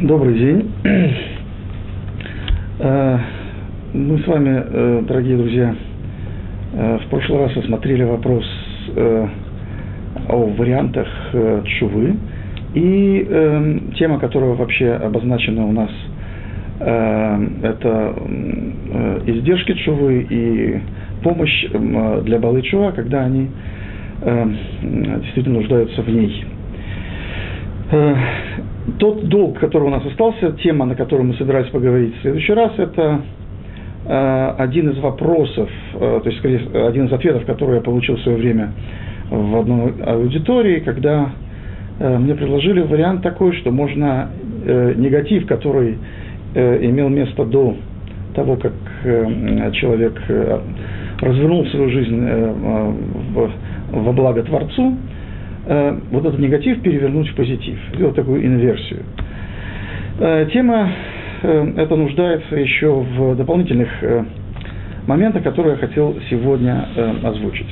Добрый день. Э, мы с вами, э, дорогие друзья, э, в прошлый раз осмотрели вопрос о вариантах чувы. И тема, которая вообще обозначена у нас, это издержки чувы и помощь для балы чува, когда они действительно нуждаются в ней тот долг, который у нас остался, тема, на которую мы собирались поговорить в следующий раз, это э, один из вопросов, э, то есть, скорее, один из ответов, который я получил в свое время в одной аудитории, когда э, мне предложили вариант такой, что можно э, негатив, который э, имел место до того, как э, человек э, развернул свою жизнь э, в, во благо Творцу, Э, вот этот негатив перевернуть в позитив, сделать такую инверсию. Э, тема э, эта нуждается еще в дополнительных моментах, которые я хотел сегодня озвучить.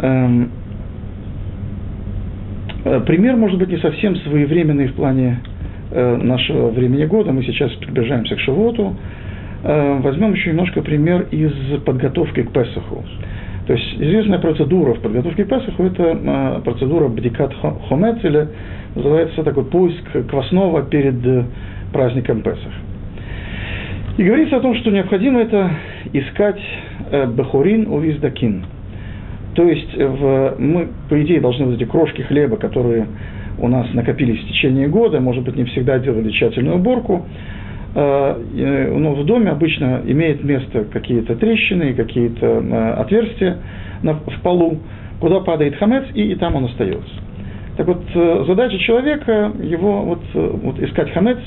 Эм, пример может быть не совсем своевременный в плане нашего времени года. Мы сейчас приближаемся к Шивоту. Возьмем еще немножко пример из подготовки к Песаху. То есть известная процедура в подготовке к Песаху – это а, процедура бдикат хомец, или называется такой поиск квасного перед э, праздником Песах. И говорится о том, что необходимо это искать э, бехурин у виздакин. То есть э, в, мы, по идее, должны вот эти крошки хлеба, которые у нас накопились в течение года, может быть, не всегда делали тщательную уборку, ну, в доме обычно имеет место какие-то трещины, какие-то э, отверстия в полу, куда падает хамец, и, и там он остается. Так вот, э, задача человека его вот, вот искать хамец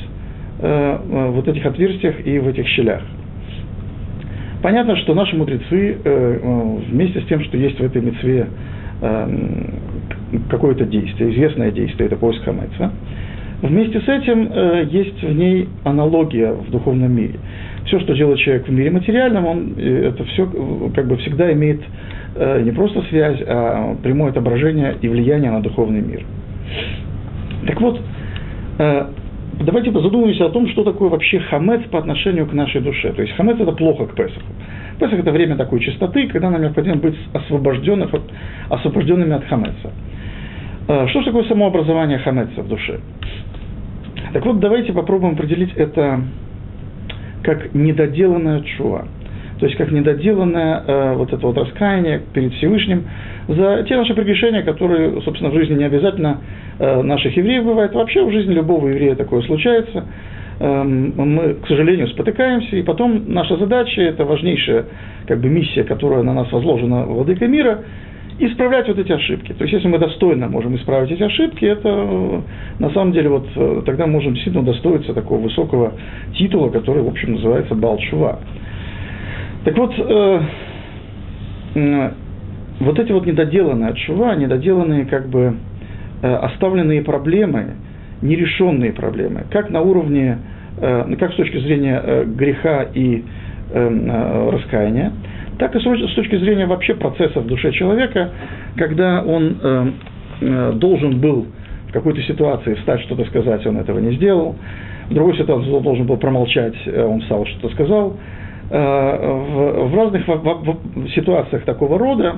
в этих отверстиях и в этих щелях. Понятно, что наши мудрецы вместе с тем, что есть в этой мецве какое-то действие, известное действие, это поиск хамеца, Вместе с этим э, есть в ней аналогия в духовном мире. Все, что делает человек в мире материальном, он э, это все э, как бы всегда имеет э, не просто связь, а прямое отображение и влияние на духовный мир. Так вот, э, давайте задумаемся о том, что такое вообще хамец по отношению к нашей душе. То есть хамец это плохо к Песаху. Песах это время такой чистоты, когда нам необходимо быть освобожденных от, освобожденными от хамеца. Э, что же такое самообразование хамеца в душе? Так вот, давайте попробуем определить это как недоделанная чуа. То есть, как недоделанное э, вот это вот раскаяние перед Всевышним за те наши прегрешения, которые, собственно, в жизни не обязательно э, наших евреев бывает. Вообще в жизни любого еврея такое случается. Э, мы, к сожалению, спотыкаемся, и потом наша задача, это важнейшая как бы, миссия, которая на нас возложена владыкой мира – исправлять вот эти ошибки. То есть, если мы достойно можем исправить эти ошибки, это на самом деле вот э, тогда можем действительно удостоиться такого высокого титула, который, в общем, называется Балчува. Так вот, э, э, вот эти вот недоделанные отшува, недоделанные как бы э, оставленные проблемы, нерешенные проблемы, как на уровне, э, как с точки зрения э, греха и э, э раскаяния, так и с точки зрения вообще процесса в душе человека, когда он э, э, должен был в какой-то ситуации встать, что-то сказать, он этого не сделал, в другой ситуации он должен был промолчать, э, он встал, что-то сказал. Э, в, разных ситуациях такого рода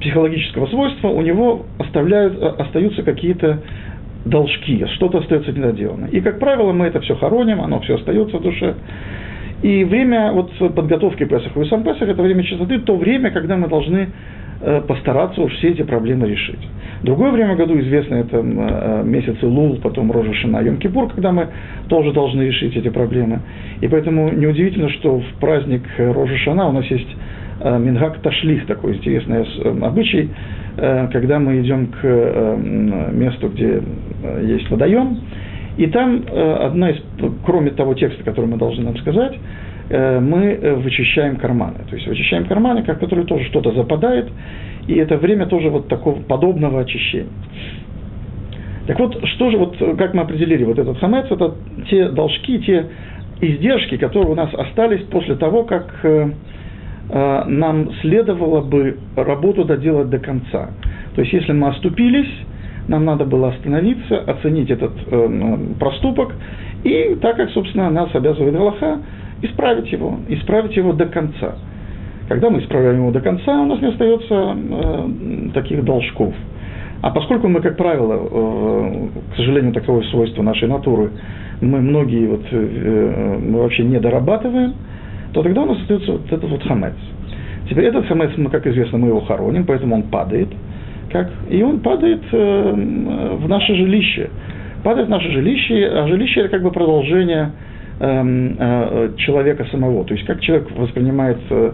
психологического свойства у него оставляют, остаются какие-то должки, что-то остается недоделано. И, как правило, мы это все хороним, оно все остается в душе. И время вот подготовки Песаха и сам Песах – это время чистоты, то время, когда мы должны э, постараться уж все эти проблемы решить. Другое время году известно это э, месяцы Лул, потом Рожа Йом Кипур, когда мы тоже должны решить эти проблемы. И поэтому неудивительно, что в праздник Рожа Шана у нас есть э, Мингак Ташлих, такой интересный обычай, когда мы идем к месту, где есть водоем, и там э, одна из, кроме того текста, который мы должны нам сказать, э, мы э, вычищаем карманы. То есть вычищаем карманы, как которые тоже что-то западает, и это время тоже вот такого подобного очищения. Так вот, что же, вот как мы определили вот этот хамец, это те должки, те издержки, которые у нас остались после того, как нам следовало бы работу доделать до конца. То есть, если мы оступились, нам надо было остановиться, оценить этот э, проступок, и так как, собственно, нас обязывает Галаха, исправить его, исправить его до конца. Когда мы исправляем его до конца, у нас не остается э, таких должков. А поскольку мы, как правило, э, к сожалению, таковое свойство нашей натуры, мы многие вот, э, э, мы вообще не дорабатываем, то тогда у нас остается вот этот вот хамец. Теперь этот хамец, мы, как известно, мы его хороним, поэтому он падает, как, и он падает э, в наше жилище. Падает в наше жилище, а жилище это как бы продолжение э, э, человека самого. То есть как человек воспринимает э,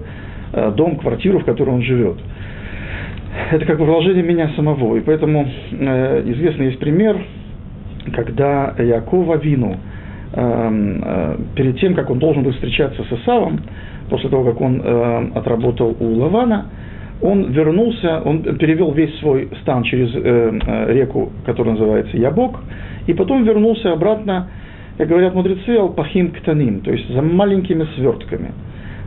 дом, квартиру, в которой он живет. Это как бы продолжение меня самого. И поэтому э, известный есть пример, когда Якова Вину, э, э, перед тем, как он должен был встречаться с Исавом, после того, как он э, отработал у Лавана, он вернулся, он перевел весь свой стан через э, э, реку, которая называется Ябок, и потом вернулся обратно, как говорят мудрецы, алпахим ктаним, то есть за маленькими свертками.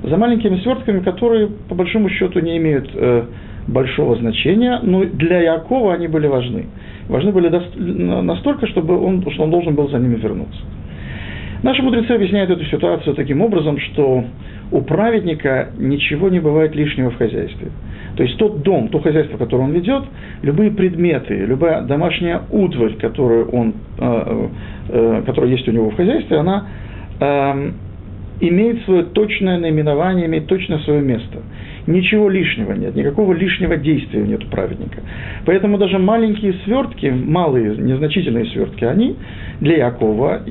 За маленькими свертками, которые, по большому счету, не имеют э, большого значения, но для Якова они были важны. Важны были настолько, чтобы он, что он должен был за ними вернуться. Наши мудрецы объясняют эту ситуацию таким образом, что у праведника ничего не бывает лишнего в хозяйстве. То есть тот дом, то хозяйство, которое он ведет, любые предметы, любая домашняя утварь, которую он, э, э, которая есть у него в хозяйстве, она э, имеет свое точное наименование, имеет точное свое место. Ничего лишнего нет, никакого лишнего действия нет у праведника. Поэтому даже маленькие свертки, малые, незначительные свертки, они для Якова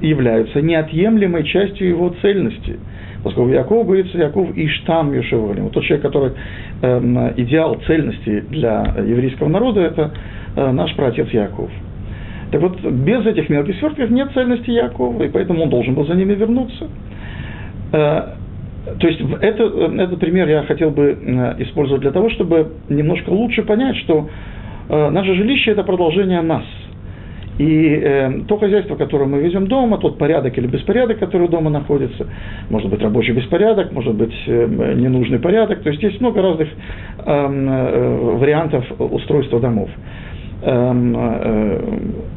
являются неотъемлемой частью его цельности – Поскольку Яков говорится, Яков Иштам Юшеволим. Вот тот человек, который э, идеал цельности для еврейского народа, это э, наш праотец Яков. Так вот, без этих мелких свертков нет цельности Якова, и поэтому он должен был за ними вернуться. Э, то есть это, э, этот пример я хотел бы э, использовать для того, чтобы немножко лучше понять, что э, наше жилище – это продолжение нас – и э, то хозяйство, которое мы везем дома, тот порядок или беспорядок, который дома находится, может быть рабочий беспорядок, может быть э, ненужный порядок, то есть есть много разных эм, э, вариантов устройства домов. Эм, э,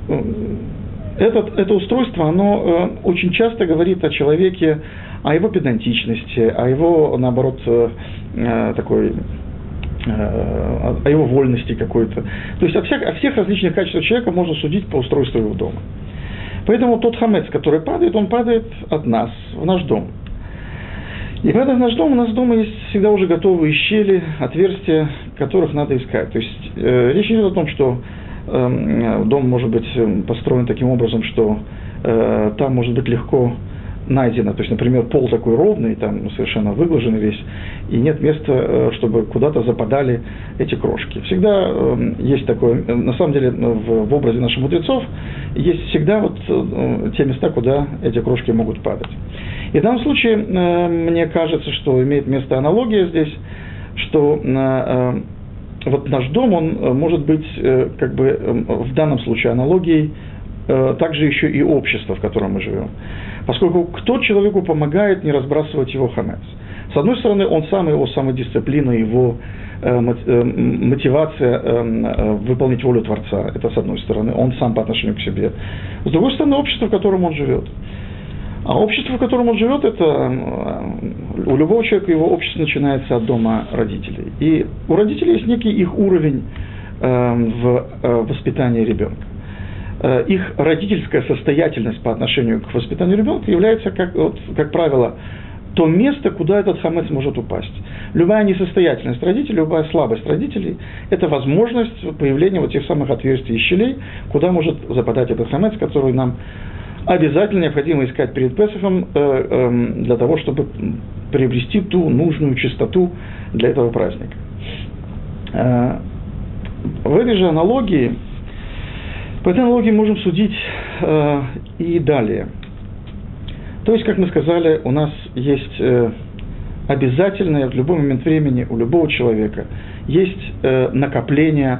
э, этот, это устройство, оно э, очень часто говорит о человеке, о его педантичности, о его, наоборот, э, э такой о его вольности какой-то. То есть о всех, о всех различных качествах человека можно судить по устройству его дома. Поэтому тот хамец, который падает, он падает от нас, в наш дом. И когда в наш дом, у нас дома есть всегда уже готовые щели, отверстия, которых надо искать. То есть э, речь идет о том, что дом может быть эм, построен таким образом, что э, там может быть легко найдено, то есть, например, пол такой ровный, там совершенно выглаженный весь, и нет места, э, чтобы куда-то западали эти крошки. Всегда эм, есть такое, э, на самом деле, в, образе наших мудрецов есть всегда вот те места, куда эти крошки могут падать. И в данном случае мне кажется, что имеет место аналогия здесь, что вот наш дом, он может быть как бы эм, в данном случае аналогией также еще и общество, в котором мы живем поскольку кто человеку помогает не разбрасывать его хамец? С одной стороны, он сам, его самодисциплина, его э, э, мотивация э, выполнить волю Творца, это с одной стороны, он сам по отношению к себе. С другой стороны, общество, в котором он живет. А общество, в котором он живет, это у любого человека его общество начинается от дома родителей. И у родителей есть некий их уровень в воспитании ребенка. Э, их родительская состоятельность по отношению к воспитанию ребенка является, как, вот, как правило, то место, куда этот хамец может упасть. Любая несостоятельность родителей, любая слабость родителей – это возможность появления вот тех самых отверстий и щелей, куда может западать этот хамец, который нам обязательно необходимо искать перед Песохом э, э, для того, чтобы приобрести ту нужную чистоту для этого праздника. В этой же аналогии по этой аналогии можем судить э, и далее. То есть, как мы сказали, у нас есть э, обязательное в любой момент времени у любого человека есть накопление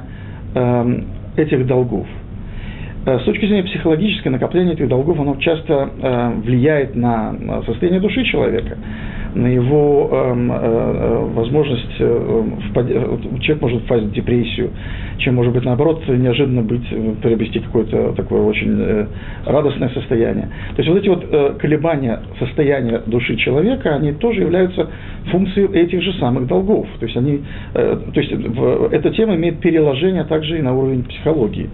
э, этих долгов. Э, с точки зрения психологической, накопление этих долгов, оно часто э, влияет на состояние души человека, на его эм, э, возможность, человек может впасть в депрессию, чем может быть наоборот неожиданно быть, приобрести какое-то такое очень радостное состояние. То есть вот эти вот колебания состояния души человека, они тоже являются функцией этих же самых долгов. То есть, они, то есть эта тема имеет переложение также и на уровень психологии.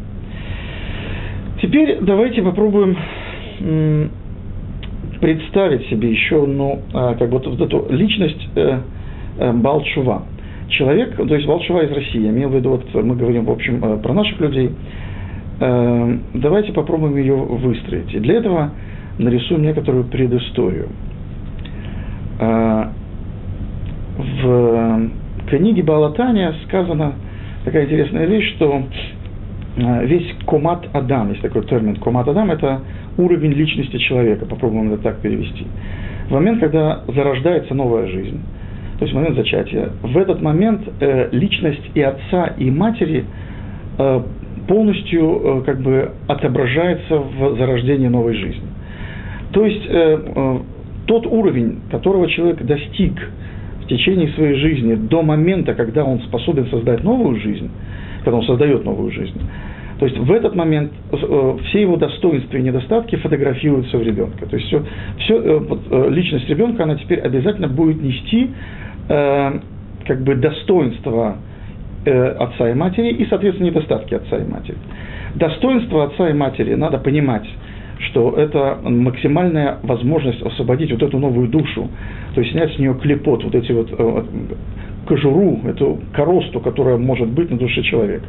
Теперь давайте попробуем представить себе еще, ну, а, как бы вот эту личность э, э, Балчува. Человек, то есть Балчува из России, я имею в виду, вот мы говорим, в общем, э, про наших людей. Давайте попробуем ее выстроить. И для этого нарисуем некоторую предысторию. В книге Балатания сказана такая интересная вещь, что весь комат Адам, есть такой термин, комат Адам – это уровень личности человека, попробуем это так перевести. В момент, когда зарождается новая жизнь, то есть момент зачатия, в этот момент э, личность и отца, и матери э, полностью э, как бы отображается в зарождении новой жизни. То есть э, э, тот уровень, которого человек достиг в течение своей жизни до момента, когда он способен создать новую жизнь – когда он создает новую жизнь. То есть в этот момент э, все его достоинства и недостатки фотографируются в ребенка. То есть все, все, э, э, личность ребенка, она теперь обязательно будет нести как бы достоинства отца и матери и, соответственно, недостатки отца и матери. Достоинство отца и матери надо понимать, что это максимальная возможность освободить вот эту новую душу, то есть снять с нее клепот, вот эти вот кожуру, эту коросту, которая может быть на душе человека.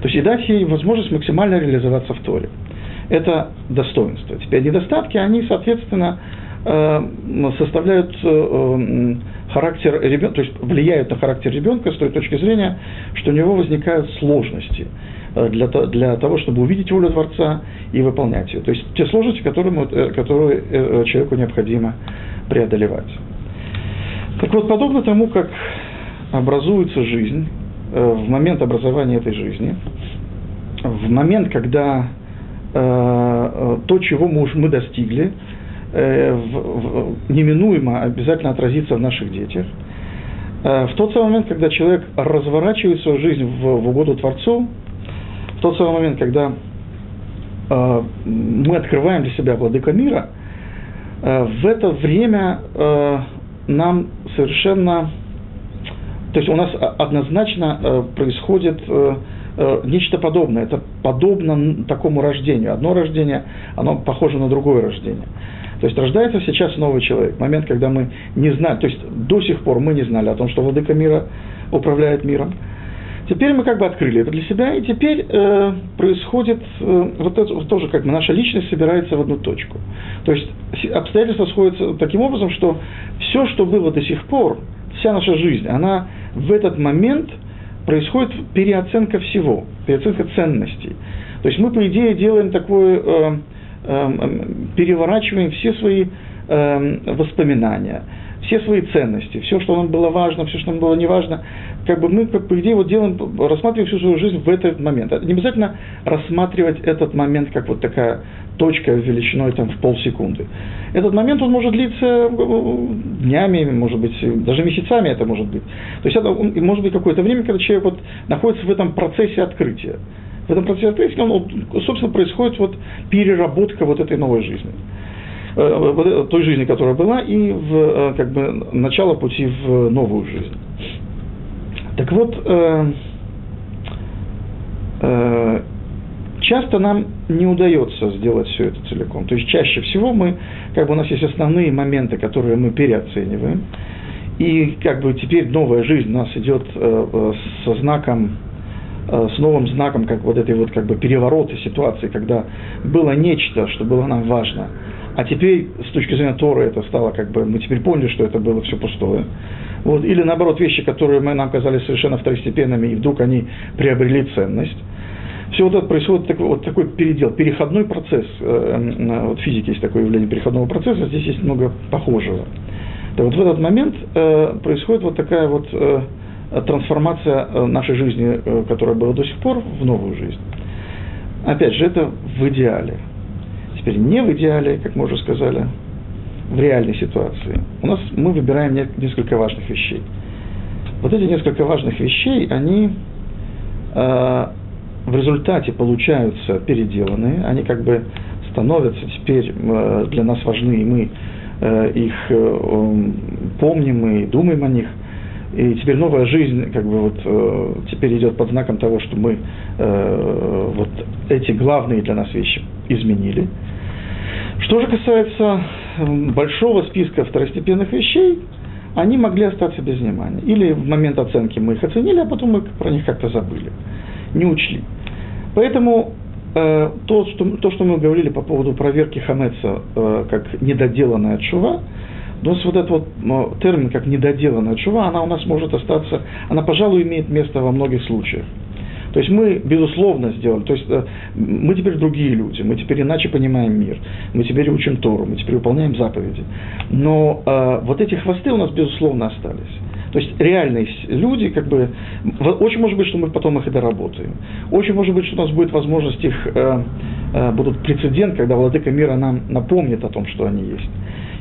То есть и дать ей возможность максимально реализоваться в Торе. Это достоинство. Теперь недостатки, они, соответственно, э, составляют э, характер ребенка, то есть влияют на характер ребенка с той точки зрения, что у него возникают сложности э, для, для того, чтобы увидеть волю Творца и выполнять ее. То есть те сложности, которые, которые человеку необходимо преодолевать. Так вот, подобно тому, как образуется жизнь, э, в момент образования этой жизни, в момент, когда э, э, то, чего мы, мы достигли, неминуемо обязательно отразится в наших детях. В тот самый момент, когда человек разворачивает свою жизнь в, в угоду Творцу, в тот самый момент, когда мы открываем для себя владыка мира, в это время нам совершенно то есть у нас а, однозначно э, происходит э, э, нечто подобное. Это подобно такому рождению. Одно рождение, оно похоже на другое рождение. То есть рождается сейчас новый человек. Момент, когда мы не знали, то есть до сих пор мы не знали о том, что владыка мира управляет миром. Теперь мы как бы открыли это для себя, и теперь э, происходит э, вот это вот тоже как бы наша личность собирается в одну точку. То есть обстоятельства сходятся таким образом, что все, что было до сих пор, вся наша жизнь, она в этот момент происходит переоценка всего, переоценка ценностей. То есть мы, по идее, делаем такое, э, э, переворачиваем все свои э, воспоминания, все свои ценности, все, что нам было важно, все, что нам было неважно, как бы мы, по идее, вот делаем, рассматриваем всю свою жизнь в этот момент. Не обязательно рассматривать этот момент как вот такая точка величиной там, в полсекунды. Этот момент он может длиться днями, может быть, даже месяцами это может быть. То есть это может быть какое-то время, когда человек вот находится в этом процессе открытия. В этом процессе открытия, он, собственно, происходит вот переработка вот этой новой жизни той жизни, которая была, и в, э, как бы, начало пути в новую жизнь. Так вот, э, э, часто нам не удается сделать все это целиком. То есть чаще всего мы, как бы у нас есть основные моменты, которые мы переоцениваем, и как бы теперь новая жизнь у нас идет э, э со знаком э, с новым знаком, как вот этой вот как бы переворота ситуации, когда было нечто, что было нам важно, а теперь с точки зрения Торы это стало как бы, мы теперь поняли, что это было все пустое. Вот, или наоборот, вещи, которые мы, нам казались совершенно второстепенными, и вдруг они приобрели ценность. Все вот это происходит такой, вот такой передел, переходной процесс. Э, э, вот в физике есть такое явление переходного процесса, здесь есть много похожего. Так вот в этот момент э, происходит вот такая вот трансформация нашей жизни, которая была до сих пор, в новую жизнь. Опять же, это в идеале. Теперь не в идеале, как мы уже сказали, в реальной ситуации. У нас мы выбираем несколько важных вещей. Вот эти несколько важных вещей, они э, в результате получаются переделанные, они как бы становятся теперь э, для нас важны, и мы э, их э, помним и думаем о них. И теперь новая жизнь, как бы вот э, теперь идет под знаком того, что мы э, вот эти главные для нас вещи изменили. Что же касается большого списка второстепенных вещей, они могли остаться без внимания. Или в момент оценки мы их оценили, а потом мы про них как-то забыли, не учли. Поэтому э, то, что, то, что мы говорили по поводу проверки хамеца э, как недоделанная чува, у нас вот этот вот ну, термин как недоделанная чува, она у нас может остаться, она, пожалуй, имеет место во многих случаях. То есть мы, безусловно, сделали. То есть э, мы теперь другие люди, мы теперь иначе понимаем мир, мы теперь учим Тору, мы теперь выполняем заповеди. Но э, вот эти хвосты у нас, безусловно, остались. То есть реальные люди, как бы, очень может быть, что мы потом их и доработаем. Очень может быть, что у нас будет возможность их, э, э, будут прецедент, когда владыка мира нам напомнит о том, что они есть.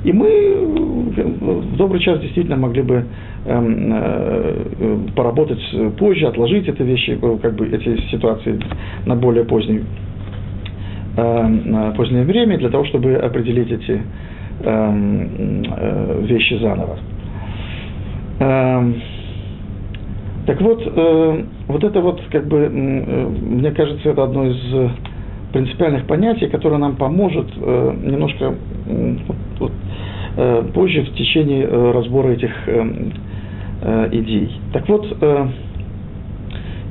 И мы в добрый час действительно могли бы эм, э, поработать позже, отложить эти вещи, э, как бы эти ситуации на более поздний, э, позднее время, для того, чтобы определить эти эм, э, вещи заново. Эм, так вот, э, вот это вот, как бы, э, мне кажется, это одно из принципиальных понятий, которое нам поможет э, немножко э, позже в течение э, разбора этих идей. Так вот,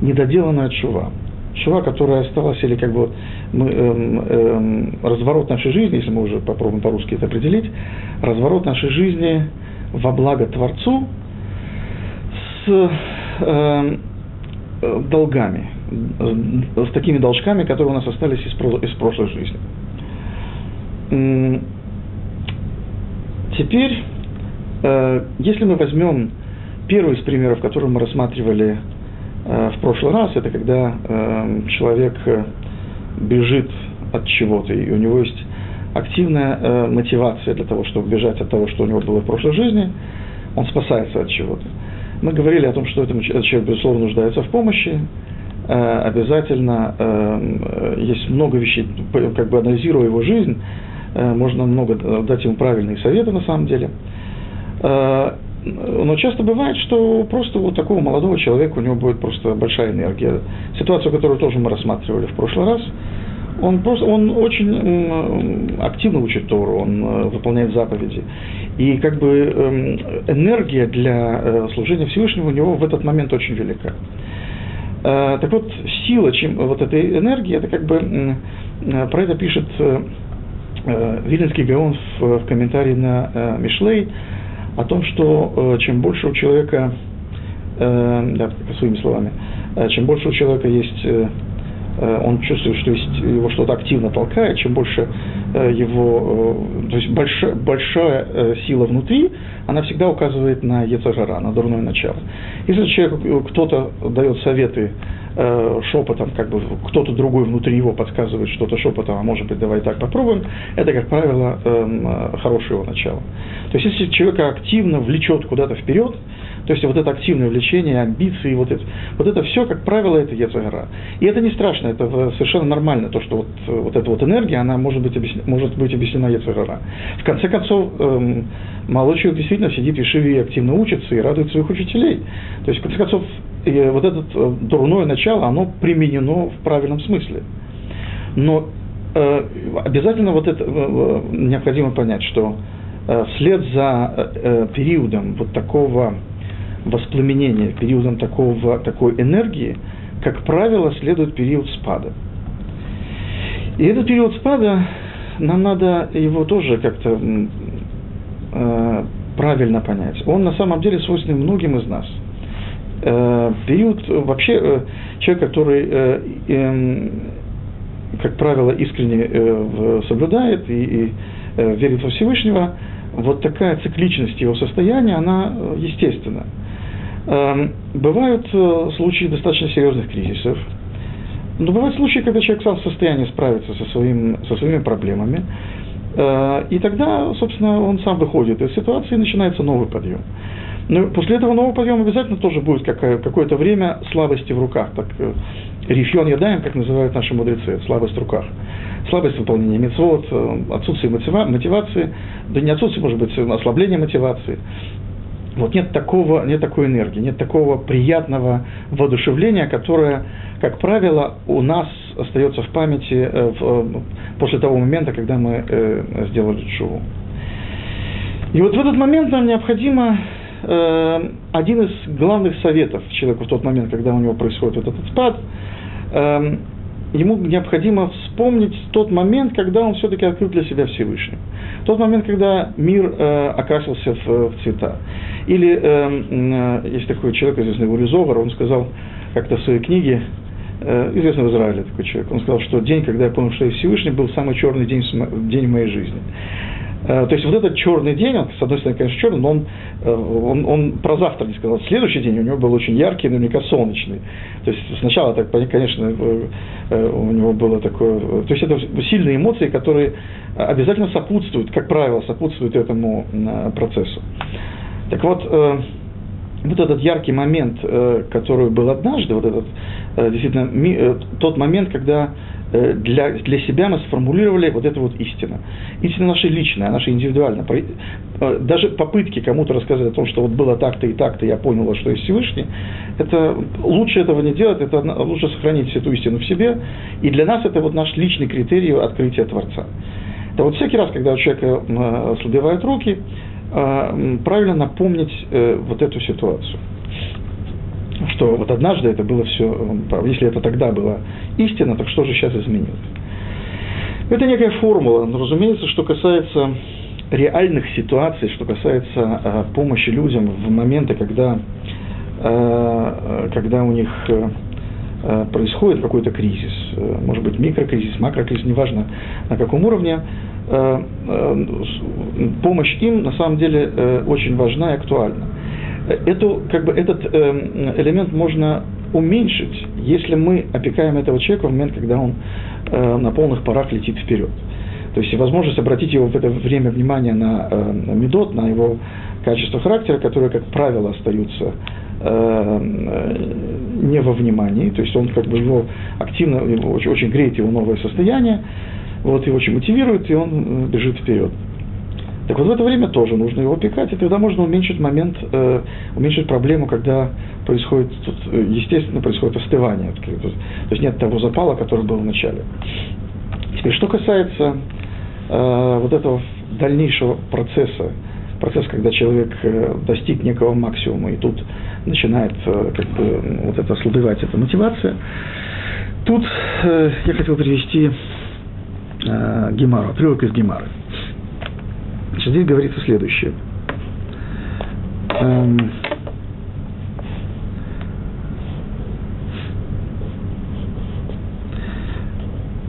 недоделанная чува. Чува, которая осталась, или как бы мы, эм, эм, разворот нашей жизни, если мы уже попробуем по-русски это определить, разворот нашей жизни во благо Творцу с э, долгами, с такими должками, которые у нас остались из, из прошлой жизни. Теперь, э, если мы возьмем первый из примеров, который мы рассматривали э, в прошлый раз, это когда э, человек бежит от чего-то, и у него есть активная мотивация для того, чтобы бежать от того, что у него было в прошлой жизни, он спасается от чего-то. Мы говорили о том, что этот человек, безусловно, нуждается в помощи, обязательно есть много вещей, как бы анализируя его жизнь, Э, можно много дать ему правильные советы на самом деле. Э, но часто бывает, что просто у такого молодого человека у него будет просто большая энергия. Ситуацию, которую тоже мы рассматривали в прошлый раз, он просто, он очень активно учит Тору, он э, выполняет заповеди. И как бы эм, энергия для служения Всевышнего у него в этот момент очень велика. Так вот, сила чем, вот этой энергии, это как бы, про это пишет э, Виленский Гаон в, в комментарии на э, Мишлей о том, что э, чем больше у человека, э, да, своими словами, э, чем больше у человека есть, э, э, он чувствует, что есть, его что-то активно толкает, чем больше э, его, э, то есть большая, большая э, сила внутри, она всегда указывает на Ецажара, на дурное начало. Если человеку кто-то дает советы, э, шепотом, как бы кто-то другой внутри него подсказывает что-то шепотом, а может быть, давай так попробуем, это, как правило, э, хорошее его начало. То есть, если человека активно влечет куда-то вперед, то есть вот это активное влечение, амбиции, вот это, вот это все, как правило, это Ецагара. И это не страшно, это совершенно нормально, то, что вот, вот эта вот энергия, она может быть, объяснена, может быть объяснена Ецагара. В конце концов, эм, молодой человек действительно сидит в Ешиве и активно учится и радует своих учителей. То есть, в конце концов, и вот это э, дурное начало, оно применено в правильном смысле. Но э, обязательно вот это э, необходимо понять, что э, вслед за э, э, периодом вот такого воспламенения, периодом такого, такой энергии, как правило, следует период спада. И этот период спада, нам надо его тоже как-то э, правильно понять. Он на самом деле свойственен многим из нас – э, период вообще э, человек, который, э, э, как правило, искренне э, соблюдает и, и э, верит во Всевышнего, вот такая цикличность его состояния, она э, естественна. Э, бывают э, случаи достаточно серьезных кризисов, Но бывают случаи, когда человек сам в состоянии справиться со, своим, со своими проблемами, э, и тогда, собственно, он сам выходит из ситуации, и начинается новый подъем. Но после этого нового подъема обязательно тоже будет какое-то время слабости в руках, так э, рифьон ядаем, как называют наши мудрецы, слабость в руках. Слабость выполнения мецвод, отсутствие мотивации, да не отсутствие, может быть, ослабление мотивации. Вот нет такого, нет такой энергии, нет такого приятного воодушевления, которое, как правило, у нас остается в памяти э, в, после того момента, когда мы э, сделали шуву. И вот в этот момент нам необходимо э, один из главных советов человеку в тот момент, когда у него происходит вот этот спад, э, ему необходимо вспомнить тот момент, когда он все-таки открыл для себя Всевышний. Тот момент, когда мир э, окрасился в, в цвета. Или э, э, есть такой человек, известный Уризовар, он сказал как-то в своей книге, э, известный в Израиле такой человек, он сказал, что день, когда я понял, что я Всевышний, был самый черный день, день в моей жизни. Э, то есть вот этот черный день, он, с одной стороны, конечно, черный, но он, э, он, он про завтра не сказал. Следующий день у него был очень яркий, наверняка солнечный. То есть сначала, так, конечно, э, у него было такое... То есть это сильные эмоции, которые обязательно сопутствуют, как правило, сопутствуют этому процессу. Так вот, вот этот яркий момент, который был однажды, вот этот действительно тот момент, когда для, для себя мы сформулировали вот эту вот истину. Истина наша личная, наша индивидуальная. Э, даже попытки кому-то рассказать о том, что вот было так-то и так-то, я понял, что есть Всевышний, это лучше этого не делать, это лучше сохранить эту истину в себе. И для нас это вот наш личный критерий открытия Творца. Это вот всякий раз, когда у человека ослабевают руки, э, правильно напомнить вот эту ситуацию что вот однажды это было все, если это тогда была истина, так что же сейчас изменилось? Это некая формула, но, разумеется, что касается реальных ситуаций, что касается э, помощи людям в моменты, когда, э, когда у них э, происходит какой-то кризис, э, может быть микрокризис, макрокризис, неважно на каком уровне, э, э, помощь им на самом деле э, очень важна и актуальна эту, как бы, этот э, элемент можно уменьшить, если мы опекаем этого человека в момент, когда он э, на полных парах летит вперед. То есть возможность обратить его в это время внимание на, э, на медот, на его качество характера, которые, как правило, остаются э, не во внимании, то есть он как бы его активно, его очень, очень греет его новое состояние, вот, и очень мотивирует, и он э, бежит вперед. Так вот в это время тоже нужно его опекать, и тогда можно уменьшить момент, э, уменьшить проблему, когда происходит, тут, э, естественно, происходит остывание. То есть нет того запала, который был в начале. Теперь, что касается э, вот этого дальнейшего процесса, процесс, когда человек э, достиг некого максимума, и тут начинает э, как бы, вот это ослабевать, эта мотивация, тут э, я хотел привести э, Гемару, отрывок из Гемары. Значит, здесь говорится следующее. Эм,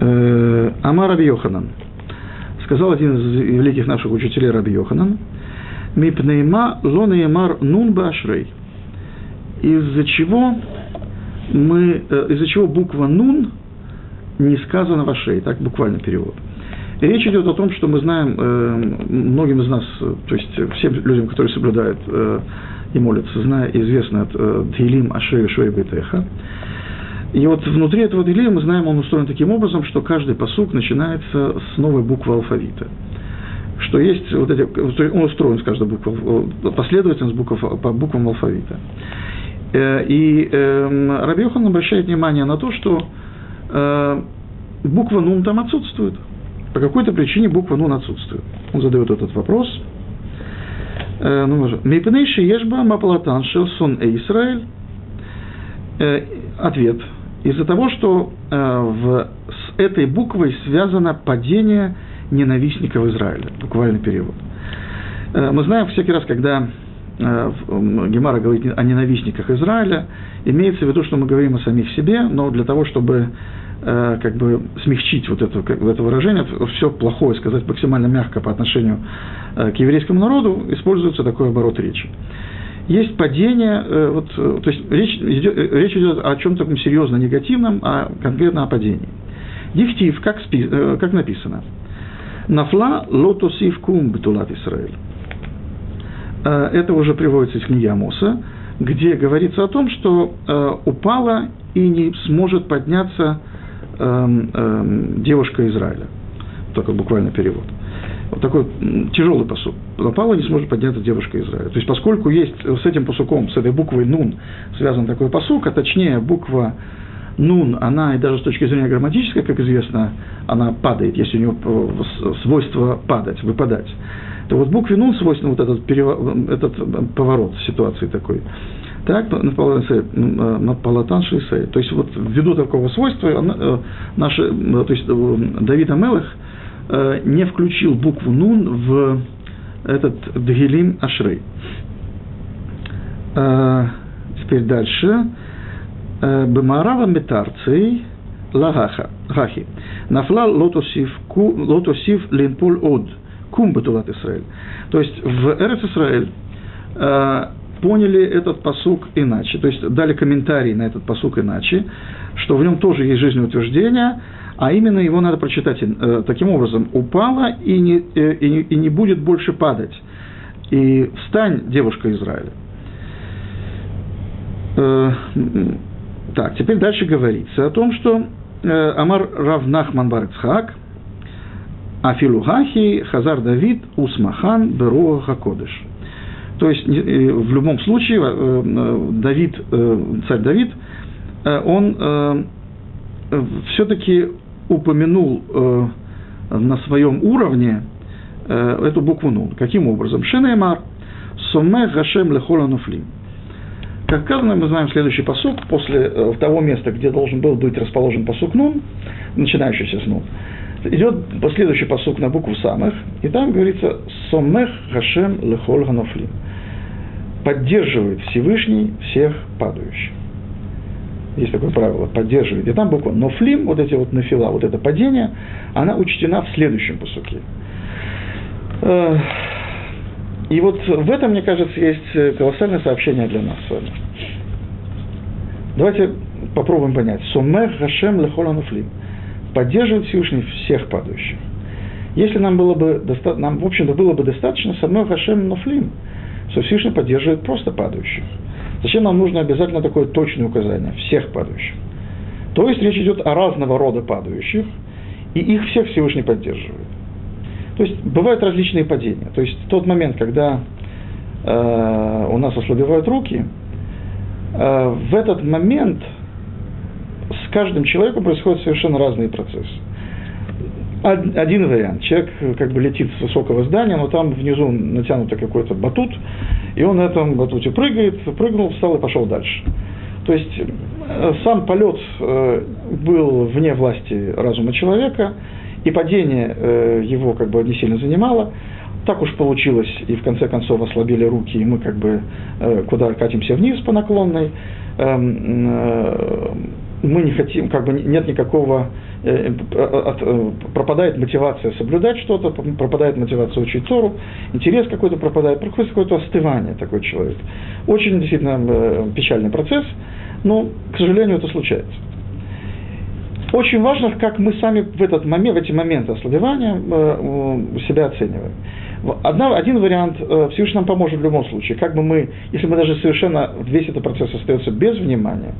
э, Амар Раби Йоханан. Сказал один из великих наших учителей Раби Йоханан, Мипнейма лонеймар нун башрей. Из-за чего мы, э, из-за чего буква нун не сказана в ашей, так буквально перевод. И речь идет о том, что мы знаем, э, многим из нас, э, то есть всем людям, которые соблюдают э, и молятся, зная, известно от э, Дхилим Ашею Шои Бетеха. И вот внутри этого Дхилия мы знаем, он устроен таким образом, что каждый посук начинается с новой буквы алфавита что есть вот эти, он устроен с каждой буквой, последовательность букв, по буквам алфавита. И э, Рабьехан обращает внимание на то, что э, буква Нун там отсутствует по какой-то причине буква «нун» отсутствует. Он задает этот вопрос. Э, ну, Мейпнейши ешба мапалатан шелсон э. Э, ответ. Из-за того, что в, с этой буквой связано падение ненавистников Израиля. Буквальный перевод. Мы знаем всякий раз, когда Гемара говорит о ненавистниках Израиля, имеется в виду, что мы говорим о самих себе, но для того, чтобы Э, как бы смягчить вот это, как, это выражение, все плохое сказать максимально мягко по отношению э, к еврейскому народу, используется такой оборот речи. есть падение, э, вот, э, то есть речь идет, э, речь идет о чем-то таком серьезно негативном, а конкретно о падении. Дихтив, как, спи, как написано, «Нафла лотосив кум бетулат Исраэль». Это уже приводится из книги Амоса, где говорится о том, что упала и не сможет подняться девушка Израиля. Только буквально перевод вот такой тяжелый посуд. Напала не сможет подняться девушка Израиля. То есть, поскольку есть с этим посуком, с этой буквой «нун» связан такой посук, а точнее буква «нун», она и даже с точки зрения грамматической, как известно, она падает, если у нее э, свойство падать, выпадать. То вот букве «нун» свойственно вот этот, перево... этот поворот ситуации такой. Так, на Палатан Шейсей. То есть, вот ввиду такого свойства, э, наши, то есть, э, Давид Амелых – Э, не включил букву Нун в этот Дгилим Ашрей. Э, теперь дальше. Э, Бемарава метарцей лагаха. Гахи. Нафла лотосив, лотосив линпуль од. Кум бетулат Исраэль. То есть в Эрец Исраэль поняли этот посук иначе, то есть дали комментарий на этот посук иначе, что в нем тоже есть жизнеутверждение, а именно его надо прочитать э, таким образом. «Упала и не, э, и, не, и не будет больше падать, и встань, девушка Израиля». Э, так, теперь дальше говорится о том, что Амар Равнахман Барцхак, Афилухахи, Хазар Давид, Усмахан, Беруа Хакодыш. То есть, э, в любом случае, э, э, Давид, царь Давид, он все-таки упомянул на своем уровне эту букву Нун. Каким образом? Шинеймар, Соме Гашем Лехола Нуфлим. Как сказано, мы знаем следующий посук, после того места, где должен был быть расположен посук Нун, начинающийся с Нун, идет последующий посук на букву самых, и там говорится «Сомех Гашем Лехол Ганофлим» поддерживает Всевышний всех падающих есть такое правило, поддерживает. И там буква нофлим, вот эти вот нафила, вот это падение, она учтена в следующем посуке. Э, и вот в этом, мне кажется, есть колоссальное сообщение для нас с вами. Давайте попробуем понять. Сумех Гашем Лехола Нофлим. Поддерживает Всевышний всех падающих. Если нам было бы, нам, в общем-то, было бы достаточно Сумех Гашем Нофлим, что Всевышний поддерживает просто падающих. Зачем нам нужно обязательно такое точное указание всех падающих? То есть речь идет о разного рода падающих, и их всех Всевышний поддерживает. То есть бывают различные падения. То есть тот момент, когда э, у нас ослабевают руки, э, в этот момент с каждым человеком происходят совершенно разные процессы один вариант. Человек э, как бы летит с высокого здания, но там внизу натянутый какой-то батут, и он на этом батуте прыгает, прыгнул, встал и пошел дальше. То есть э, сам полет э, был вне власти разума человека, и падение его как бы не сильно занимало. Так уж получилось, и в конце концов ослабили руки, и мы как бы куда катимся вниз по наклонной. Мы не хотим, как бы нет никакого, э, э, э, пропадает мотивация соблюдать что-то, пропадает мотивация учить Тору, интерес какой-то пропадает, происходит какое-то остывание такой человек. Очень действительно печальный процесс, но, к сожалению, это случается. Очень важно, как мы сами в этот момент, в эти моменты ослабевания себя оцениваем. Одна, один вариант Всевышний нам поможет в любом случае. Как бы мы, если мы даже совершенно весь этот процесс остается без внимания,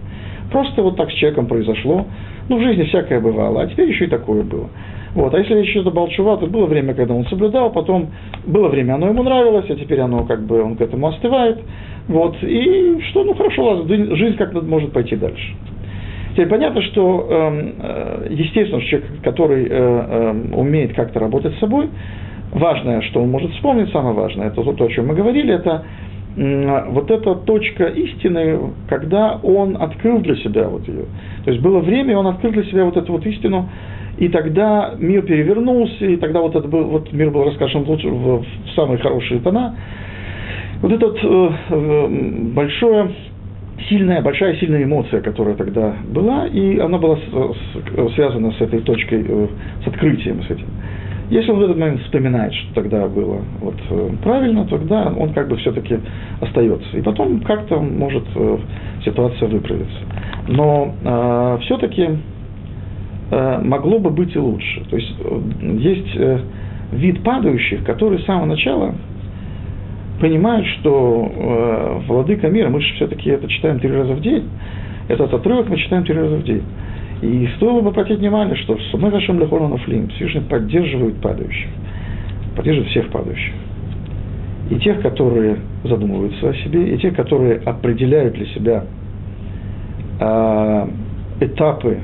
Просто вот так с человеком произошло. Ну, в жизни всякое бывало, а теперь еще и такое было. Вот. А если речь идет о Балчува, то было время, когда он соблюдал, потом было время, оно ему нравилось, а теперь оно как бы, он к этому остывает. Вот. И что, ну хорошо, жизнь как-то может пойти дальше. Теперь понятно, что эм, э, естественно, человек, который э, э, умеет как-то работать с собой, важное, что он может вспомнить, самое важное, это то, о чем мы говорили, это вот эта точка истины, когда он открыл для себя вот ее. То есть было время, он открыл для себя вот эту вот истину, и тогда мир перевернулся, и тогда вот, это был, вот мир был раскрашен в, в, в самые хорошие тона. Вот эта э, э, большое, сильная, большая сильная эмоция, которая тогда была, и она была связана с этой точкой, э, с открытием, с этим. Если он в этот момент вспоминает, что тогда было вот, э, правильно, тогда он как бы все-таки остается. И потом как-то может э, ситуация выправиться. Но э, все-таки э, могло бы быть и лучше. То есть есть э, вид падающих, которые с самого начала понимают, что э, владыка мира, мы же все-таки это читаем три раза в день, этот отрывок мы читаем три раза в день. И стоило бы обратить внимание, что Сумэ Хашем Лехорона Флим Всевышний поддерживает падающих, поддерживает всех падающих. И тех, которые задумываются о себе, и тех, которые определяют для себя э, этапы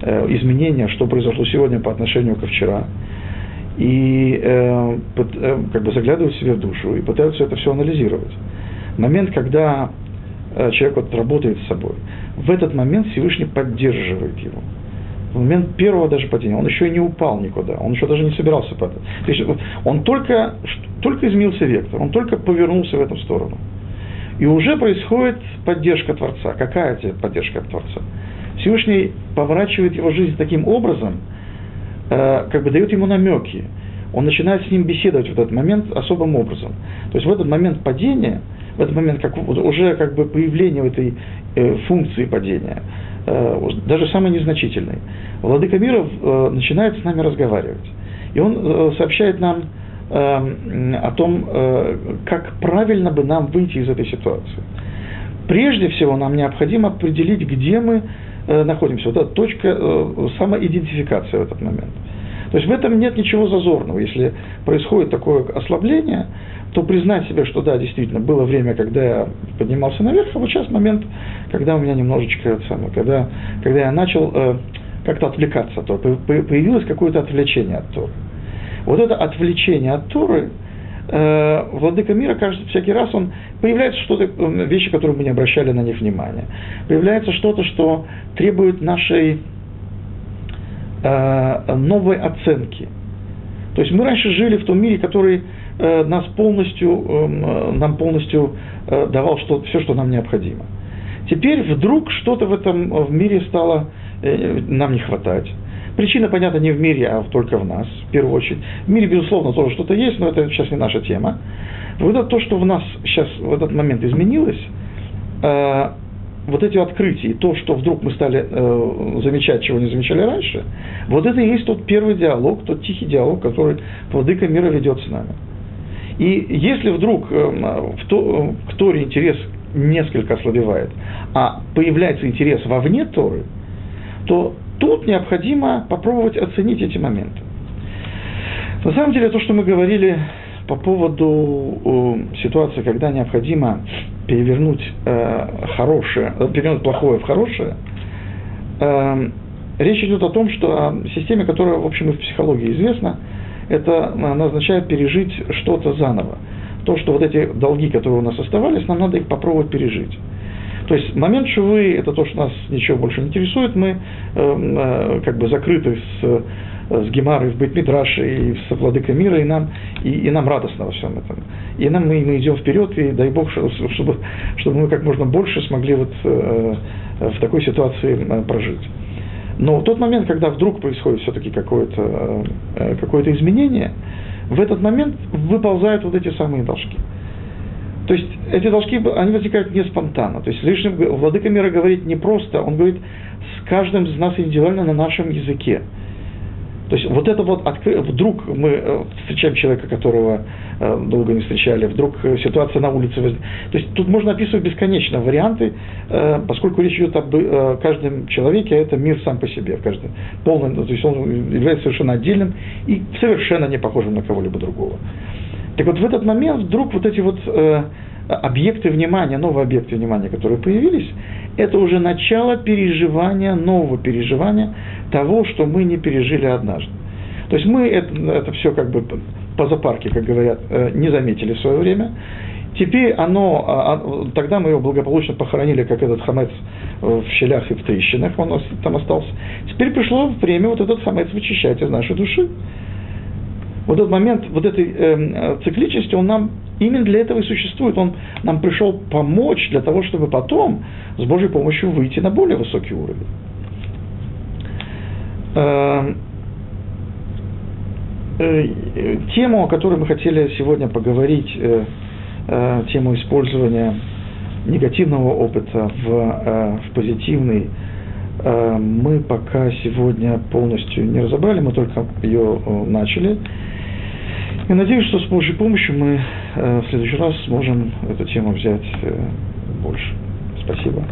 э, изменения, что произошло сегодня по отношению ко вчера, и э, э, как бы заглядывают себе в душу и пытаются это все анализировать. Момент, когда э, человек вот работает с собой, в этот момент Всевышний поддерживает его. В момент первого даже падения он еще и не упал никуда, он еще даже не собирался падать. То есть он только, только изменился вектор, он только повернулся в эту сторону. И уже происходит поддержка Творца. Какая тебе поддержка от Творца? Всевышний поворачивает его жизнь таким образом, как бы дает ему намеки. Он начинает с ним беседовать в этот момент особым образом. То есть в этот момент падения, в этот момент как, уже как бы появление этой э, функции падения, э, даже самой незначительной, Владыка мира э, начинает с нами разговаривать. И он э, сообщает нам э, о том, э, как правильно бы нам выйти из этой ситуации. Прежде всего нам необходимо определить, где мы э, находимся. Вот эта точка э, самоидентификации в этот момент. То есть в этом нет ничего зазорного. Если происходит такое ослабление, то признать себе, что да, действительно, было время, когда я поднимался наверх, а вот сейчас момент, когда у меня немножечко, это самое, когда, когда я начал э, как-то отвлекаться от Торы, появилось какое-то отвлечение от Торы. Вот это отвлечение от Торы, э, Владыка мира, кажется, всякий раз он появляется что-то, э, вещи, которые мы не обращали на них внимания. Появляется что-то, что требует нашей э, новой оценки. То есть мы раньше жили в том мире, который э, нас полностью, эм, э, нам полностью э, давал что, все, что нам необходимо. Теперь вдруг что-то в этом в мире стало э, нам не хватать. Причина, понятно, не в мире, а только в нас, в первую очередь. В мире, безусловно, тоже что-то есть, но это сейчас не наша тема. Вот это то, что в нас сейчас в этот момент изменилось, э, вот эти открытия, то, что вдруг мы стали э, замечать, чего не замечали раньше, вот это и есть тот первый диалог, тот тихий диалог, который Владыка мира ведет с нами. И если вдруг э, в, то, к Торе интерес несколько ослабевает, а появляется интерес вовне Торы, то тут необходимо попробовать оценить эти моменты. На самом деле, то, что мы говорили по поводу э, ситуации, когда необходимо перевернуть э, хорошее, э, перевернуть плохое в хорошее, речь идет о том, что о системе, которая, в общем, и в психологии известна, это она означает пережить что-то заново. То, что вот эти долги, которые у нас оставались, нам надо их попробовать пережить. То есть момент шувы – это то, что нас ничего больше не интересует, мы э, э, как бы закрыты с с Гемарой в Бейтмидраше и с Владыкой мира, и нам, и, и нам радостно во всем этом. И нам мы, мы идем вперед, и дай Бог, чтобы, чтобы мы как можно больше смогли вот э, в такой ситуации э, прожить. Но в тот момент, когда вдруг происходит все-таки какое-то, э, какое-то изменение, в этот момент выползают вот эти самые должки. То есть эти должки, они возникают не спонтанно. То есть лишним Владыка мира говорит не просто, он говорит с каждым из нас индивидуально на нашем языке. То есть вот это вот откры... вдруг мы э, встречаем человека, которого э, долго не встречали, вдруг э, ситуация на улице возникает. То есть тут можно описывать бесконечно варианты, поскольку речь идет об каждом человеке, а это мир сам по себе, в каждом полный, то есть он является совершенно отдельным и совершенно не похожим на кого-либо другого. Так вот в этот момент вдруг вот эти вот объекты внимания, новые объекты внимания, которые появились, это уже начало переживания, нового переживания того, что мы не пережили однажды. То есть мы это, это все как бы по запарке, как говорят, э, не заметили в свое время. Теперь оно, а, а, тогда мы его благополучно похоронили, как этот хамец в щелях и в трещинах, он там остался. Теперь пришло время вот этот хамец вычищать из нашей души. Вот этот момент, вот этой э, цикличности, он нам именно для этого и существует. Он нам пришел помочь для того, чтобы потом с Божьей помощью выйти на более высокий уровень. Эм, э, тему, о которой мы хотели сегодня поговорить, э, э, тему использования негативного опыта в, в позитивный, мы пока сегодня полностью не разобрали, мы только ее начали. И надеюсь, что с Божьей помощью мы э, в следующий раз сможем эту тему взять э, больше. Спасибо.